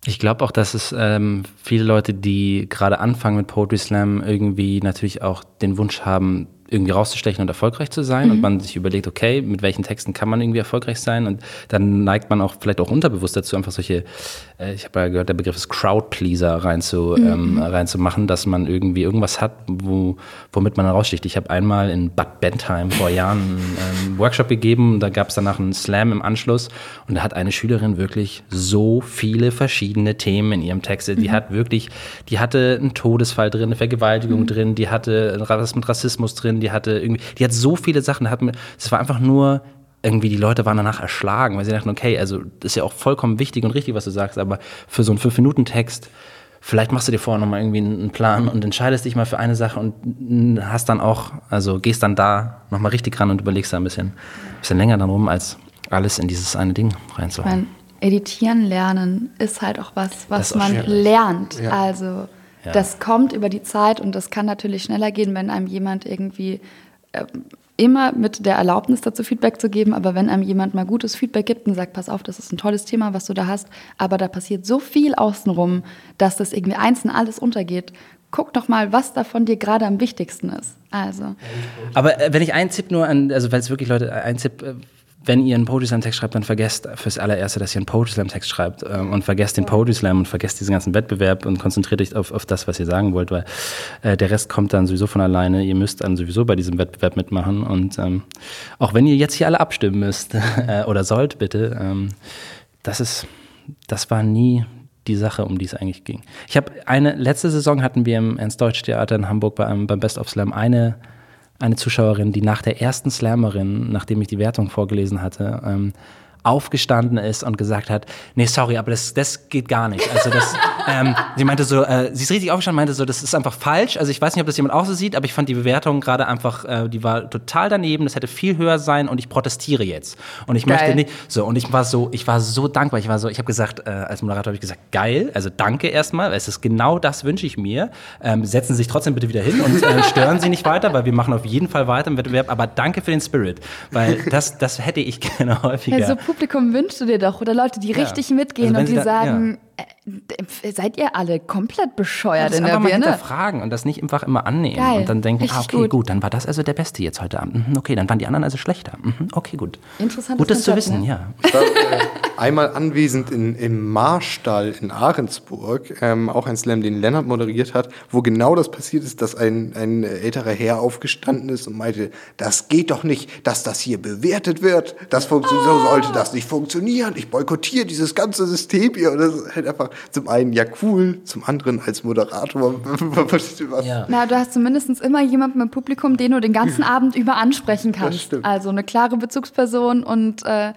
C: Ich glaube auch, dass es ähm, viele Leute, die gerade anfangen mit Poetry Slam, irgendwie natürlich auch den Wunsch haben, irgendwie rauszustechen und erfolgreich zu sein mhm. und man sich überlegt, okay, mit welchen Texten kann man irgendwie erfolgreich sein und dann neigt man auch vielleicht auch unterbewusst dazu, einfach solche, äh, ich habe ja gehört, der Begriff ist Crowdpleaser rein zu, mhm. ähm, reinzumachen, dass man irgendwie irgendwas hat, wo, womit man raussticht. Ich habe einmal in Bad Bentheim vor Jahren einen, einen Workshop gegeben, da gab es danach einen Slam im Anschluss und da hat eine Schülerin wirklich so viele verschiedene Themen in ihrem Text. Die mhm. hat wirklich, die hatte einen Todesfall drin, eine Vergewaltigung mhm. drin, die hatte was mit Rassismus drin, die hatte irgendwie, die hat so viele Sachen, es war einfach nur irgendwie die Leute waren danach erschlagen, weil sie dachten, okay, also das ist ja auch vollkommen wichtig und richtig, was du sagst, aber für so einen fünf-Minuten-Text, vielleicht machst du dir vorher nochmal irgendwie einen Plan und entscheidest dich mal für eine Sache und hast dann auch, also gehst dann da nochmal richtig ran und überlegst da ein bisschen, bisschen länger dann rum, als alles in dieses eine Ding reinzuhauen.
A: Editieren lernen ist halt auch was, was man schwierig. lernt. Ja. Also ja. Das kommt über die Zeit und das kann natürlich schneller gehen, wenn einem jemand irgendwie äh, immer mit der Erlaubnis dazu Feedback zu geben, aber wenn einem jemand mal gutes Feedback gibt und sagt, pass auf, das ist ein tolles Thema, was du da hast, aber da passiert so viel außenrum, dass das irgendwie einzeln alles untergeht. Guck doch mal, was davon dir gerade am wichtigsten ist. Also.
C: Aber äh, wenn ich einen Tipp nur an, also weil es wirklich Leute, ein Tipp, äh, wenn ihr einen Poetry Slam Text schreibt, dann vergesst fürs allererste, dass ihr einen Poetry Slam Text schreibt ähm, und vergesst den Poetry Slam und vergesst diesen ganzen Wettbewerb und konzentriert euch auf, auf das, was ihr sagen wollt, weil äh, der Rest kommt dann sowieso von alleine. Ihr müsst dann sowieso bei diesem Wettbewerb mitmachen und ähm, auch wenn ihr jetzt hier alle abstimmen müsst äh, oder sollt, bitte, ähm, das ist, das war nie die Sache, um die es eigentlich ging. Ich habe eine, letzte Saison hatten wir im Ernst-Deutsch-Theater in Hamburg bei einem, beim Best of Slam eine, eine Zuschauerin, die nach der ersten Slammerin, nachdem ich die Wertung vorgelesen hatte, ähm, aufgestanden ist und gesagt hat, nee, sorry, aber das, das geht gar nicht. Also das, ähm, sie meinte so, äh, sie ist richtig aufgestanden, meinte so, das ist einfach falsch. Also ich weiß nicht, ob das jemand auch so sieht, aber ich fand die Bewertung gerade einfach, äh, die war total daneben. Das hätte viel höher sein und ich protestiere jetzt. Und ich
A: Geil.
C: möchte nicht, so und ich war so, ich war so dankbar. Ich war so, ich habe gesagt, äh, als Moderator habe ich gesagt, geil, also danke erstmal. Es ist genau das wünsche ich mir. Ähm, setzen Sie sich trotzdem bitte wieder hin und äh, stören Sie nicht weiter, weil wir machen auf jeden Fall weiter im Wettbewerb. Aber danke für den Spirit, weil das, das hätte ich gerne häufiger.
A: Ja, Publikum wünschst du dir doch oder Leute, die
C: Ja.
A: richtig mitgehen
C: Also
A: und die
C: da-
A: sagen, seid ihr alle komplett bescheuert
C: das
A: in
C: einfach
A: der
C: mal
A: Birne?
C: hinterfragen und das nicht einfach immer annehmen
A: Geil.
C: und dann denken,
A: Richtig
C: ah, okay,
A: gut.
C: gut. dann war das also der Beste jetzt heute Abend. Mhm, okay, dann waren die anderen also schlechter. Mhm, okay, gut.
A: Interessantes
C: Gut, das zu wissen,
A: ne?
C: ja.
B: Ich war äh, einmal anwesend in, im Marstall in Ahrensburg, ähm, auch ein Slam, den Lennart moderiert hat, wo genau das passiert ist, dass ein, ein älterer Herr aufgestanden ist und meinte, das geht doch nicht, dass das hier bewertet wird. Das funktioniert, so sollte das nicht funktionieren. Ich boykottiere dieses ganze System hier. Und das einfach zum einen ja cool, zum anderen als Moderator. was
C: ja.
A: Na, du hast zumindest immer jemanden im Publikum, den du den ganzen Abend über ansprechen kannst.
B: stimmt.
A: Also eine klare Bezugsperson und äh,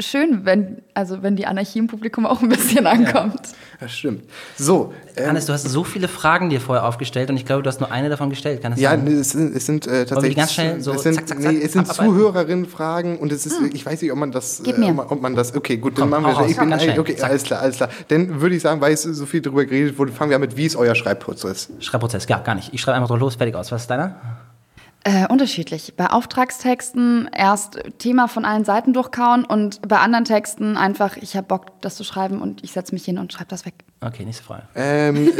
A: schön, wenn, also wenn die Anarchie im Publikum auch ein bisschen ankommt.
B: Das stimmt. So, ähm,
C: Hannes, du hast so viele Fragen dir vorher aufgestellt und ich glaube, du hast nur eine davon gestellt. Kann das
B: Ja,
C: sein?
B: nee, es sind, es sind äh, tatsächlich
C: ganz schnell so
B: es sind,
C: zack, zack,
B: nee,
C: zack,
B: es sind? Zuhörerinnen-Fragen und es ist, ich weiß nicht, ob man das,
A: Gib
B: äh,
A: mir.
B: ob man- ob man das, okay, gut,
C: Komm,
B: dann machen
C: hau
B: wir
C: raus,
B: Ich bin,
C: schnell,
B: okay,
C: zack.
B: alles klar, alles klar. Dann würde ich sagen, weil es so viel darüber geredet wurde, fangen wir an mit, wie ist euer Schreibprozess?
C: Schreibprozess, ja, gar nicht. Ich schreibe einfach drauf los, fertig aus. Was ist deiner?
A: Äh, unterschiedlich. Bei Auftragstexten erst Thema von allen Seiten durchkauen und bei anderen Texten einfach, ich habe Bock, das zu schreiben und ich setze mich hin und schreibe das weg.
C: Okay, nächste Frage.
B: Ähm,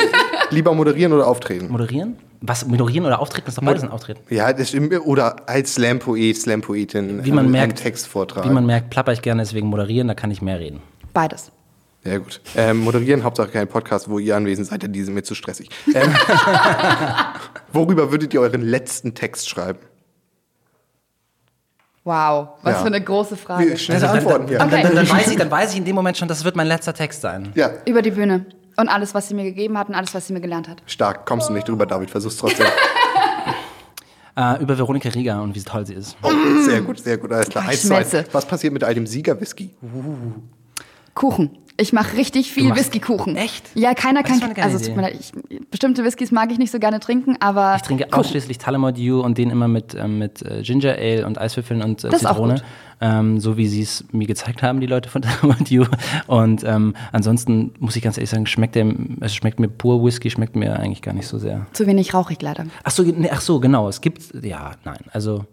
B: lieber moderieren oder auftreten?
C: Moderieren? Was, moderieren oder auftreten? Das ist doch beides ein Auftreten.
B: Ja, das stimmt. Oder als Slam-Poet, Slam-Poetin
C: Wie man
B: ähm,
C: merkt-
B: einen Text vortragen.
C: Wie man merkt, plapper ich gerne, deswegen moderieren, da kann ich mehr reden.
A: Beides.
B: Ja, gut. Ähm, moderieren, Hauptsache kein Podcast, wo ihr anwesend seid, denn die sind mir zu stressig. Ähm, worüber würdet ihr euren letzten Text schreiben?
A: Wow, was
B: Ja.
A: für eine große Frage.
B: Wie, schnelle
C: Also dann-
B: Antworten hier.
C: Dann, dann, dann, weiß ich, dann weiß ich in dem Moment schon, das wird mein letzter Text sein.
B: Ja,
A: Über die Bühne. Und alles, was sie mir gegeben hat und alles, was sie mir gelernt hat.
B: stark. Kommst du nicht drüber, David, versuch's trotzdem.
C: Äh, über Veronika Rieger und wie toll sie ist.
B: Oh, sehr gut, sehr gut, alles klar. Eins.
A: Schmelze.
B: Was passiert mit all dem Siegerwhisky?
A: Kuchen. Ich mache richtig viel Whiskykuchen.
C: Echt?
A: Ja, keiner
C: Das
A: kann. Also, tut mir leid, ich, bestimmte Whiskys mag ich nicht so gerne trinken, aber.
C: Ich trinke
A: Kuchen.
C: ausschließlich Tullamore Dew und den immer mit, ähm, mit äh, Ginger Ale und Eiswürfeln und äh,
A: Das ist auch
C: Zitrone. Ähm, so wie sie es mir gezeigt haben, die Leute von Tullamore Dew. Und ähm, ansonsten muss ich ganz ehrlich sagen, schmeckt der, es schmeckt mir pur Whisky, schmeckt mir eigentlich gar nicht so sehr.
A: Zu wenig rauchig leider.
C: Ach so, nee, ach so, genau. Es gibt, ja, nein, also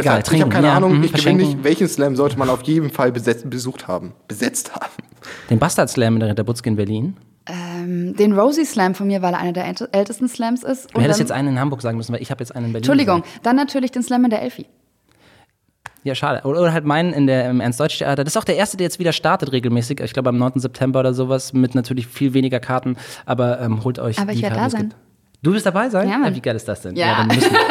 C: egal,
B: ich habe keine
C: ja,
B: Ahnung,
C: mhm,
B: ich gewinne nicht, welchen Slam sollte man auf jeden Fall besetzt, besucht haben? Besetzt haben.
C: Den Bastard Slam in der Ritterbutzke in Berlin.
A: Ähm, den Rosie Slam von mir, weil er einer der ält- ältesten Slams ist.
C: Du hättest jetzt einen in Hamburg sagen müssen, weil ich habe jetzt einen in Berlin.
A: Entschuldigung,
C: gesagt.
A: dann natürlich den Slam in der Elfi.
C: Ja, schade. Oder, halt meinen in der, im Ernst-Deutsch-Theater. Das ist auch der erste, der jetzt wieder startet regelmäßig. Ich glaube am 9. September oder sowas mit natürlich viel weniger Karten. Aber ähm, holt euch
A: Aber
C: die
A: ich werd
C: Karten,
A: da sein.
C: gibt. Du wirst dabei sein?
A: Ja, Mann.
C: wie geil ist das denn?
A: Ja.
C: dann müssen wir.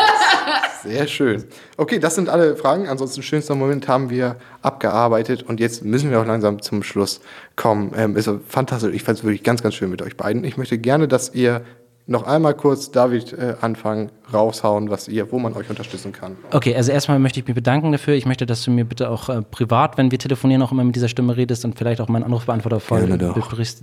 B: Sehr schön. Okay, das sind alle Fragen. Ansonsten schönster Moment haben wir abgearbeitet und jetzt müssen wir auch langsam zum Schluss kommen. Ähm, ist fantastisch. Ich fand es wirklich ganz, ganz schön mit euch beiden. Ich möchte gerne, dass ihr noch einmal kurz, David, äh, anfangen, raushauen, was ihr, wo man euch unterstützen kann.
C: Okay, also erstmal möchte ich mich bedanken dafür. Ich möchte, dass du mir bitte auch äh, privat, wenn wir telefonieren, auch immer mit dieser Stimme redest und vielleicht auch meinen Anrufbeantworter voll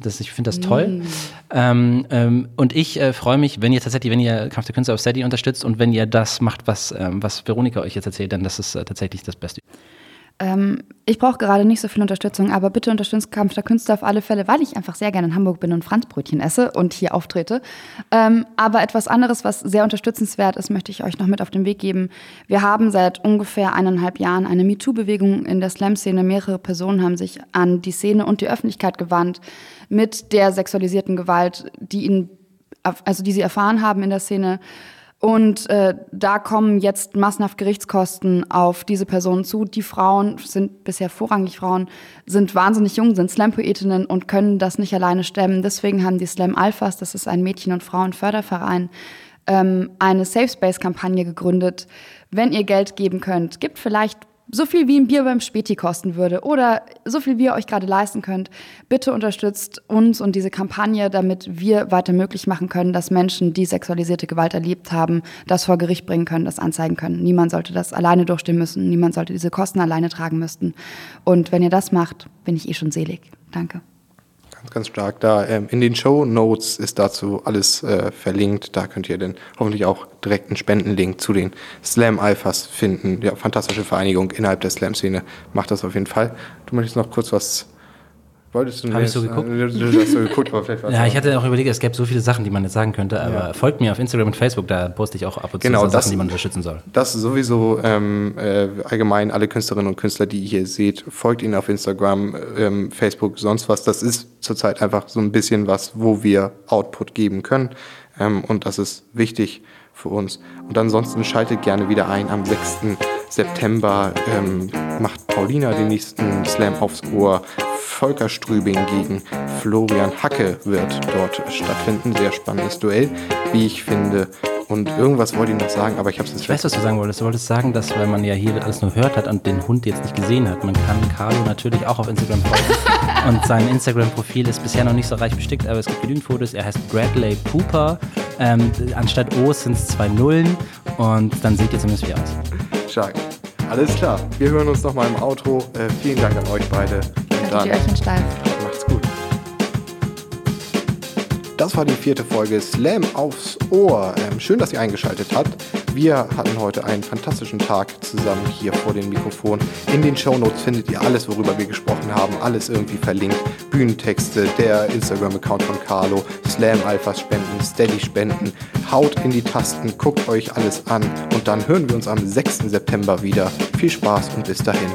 C: dass Ich finde das toll. Ähm, ähm, und ich äh, freue mich, wenn ihr tatsächlich, wenn ihr Kampf der Künste auf Steady unterstützt und wenn ihr das macht, was, ähm, was Veronika euch jetzt erzählt, denn das ist äh, tatsächlich das Beste.
A: Ähm, ich brauche gerade nicht so viel Unterstützung, aber bitte unterstützt Kampf der Künste auf alle Fälle, weil ich einfach sehr gerne in Hamburg bin und Franzbrötchen esse und hier auftrete. Ähm, aber etwas anderes, was sehr unterstützenswert ist, möchte ich euch noch mit auf den Weg geben. Wir haben seit ungefähr eineinhalb Jahren eine MeToo-Bewegung in der Slam-Szene. Mehrere Personen haben sich an die Szene und die Öffentlichkeit gewandt mit der sexualisierten Gewalt, die ihnen, also die sie erfahren haben in der Szene. Und äh, da kommen jetzt massenhaft Gerichtskosten auf diese Personen zu. Die Frauen sind bisher vorrangig Frauen, sind wahnsinnig jung, sind Slam-Poetinnen und können das nicht alleine stemmen. Deswegen haben die Slam Alphas, das ist ein Mädchen- und Frauenförderverein, ähm, eine Safe Space-Kampagne gegründet. Wenn ihr Geld geben könnt, gebt vielleicht so viel wie ein Bier beim Späti kosten würde oder so viel wie ihr euch gerade leisten könnt, bitte unterstützt uns und diese Kampagne, damit wir weiter möglich machen können, dass Menschen, die sexualisierte Gewalt erlebt haben, das vor Gericht bringen können, das anzeigen können. Niemand sollte das alleine durchstehen müssen, niemand sollte diese Kosten alleine tragen müssen. Und wenn ihr das macht, bin ich eh schon selig. Danke.
B: Ganz, ganz stark. Da ähm, in den Show Notes ist dazu alles äh, verlinkt. Da könnt ihr dann hoffentlich auch direkt einen Spendenlink zu den Slam Alphas finden. Ja, fantastische Vereinigung innerhalb der Slam-Szene. Macht das auf jeden Fall. Du möchtest noch kurz was
C: Wolltest du Habe ich so geguckt? Du
B: hast so geguckt, aber
C: vielleicht Ja, ich hatte auch überlegt, es gäbe so viele Sachen, die man jetzt sagen könnte, aber ja. folgt mir auf Instagram und Facebook, da poste ich auch ab und zu
B: genau,
C: so
B: das,
C: Sachen, die man unterstützen soll.
B: Das sowieso ähm, äh, allgemein alle Künstlerinnen und Künstler, die ihr hier seht, folgt ihnen auf Instagram, ähm, Facebook, sonst was. Das ist zurzeit einfach so ein bisschen was, wo wir Output geben können ähm, und das ist wichtig für uns. Und ansonsten schaltet gerne wieder ein am 6. September ähm, macht Paulina den nächsten Slam aufs Ohr. Volker Strübing gegen Florian Hacke wird dort stattfinden. Sehr spannendes Duell, wie ich finde. Und irgendwas wollte ich noch sagen, aber ich habe es jetzt
C: Ich weiß, was du sagen wolltest. Du wolltest sagen, dass, weil man ja hier alles nur hört hat und den Hund jetzt nicht gesehen hat, man kann Carlo natürlich auch auf Instagram folgen. und sein Instagram-Profil ist bisher noch nicht so reich bestickt, aber es gibt genügend Fotos. Er heißt Bradley Pooper. Ähm, anstatt O sind es zwei Nullen und dann seht ihr zumindest wie aus.
B: Stark. Alles klar. Wir hören uns nochmal im Outro. Äh, vielen Dank an euch beide.
A: Und dann steif.
B: Macht's gut. Das war die vierte Folge Slam aufs Ohr. Ähm, schön, dass ihr eingeschaltet habt. Wir hatten heute einen fantastischen Tag zusammen hier vor dem Mikrofon. In den Shownotes findet ihr alles, worüber wir gesprochen haben, alles irgendwie verlinkt. Bühnentexte, der Instagram-Account von Carlo, Slam Alphas Spenden, Steady Spenden. Haut in die Tasten, guckt euch alles an und dann hören wir uns am 6. September wieder. Viel Spaß und bis dahin.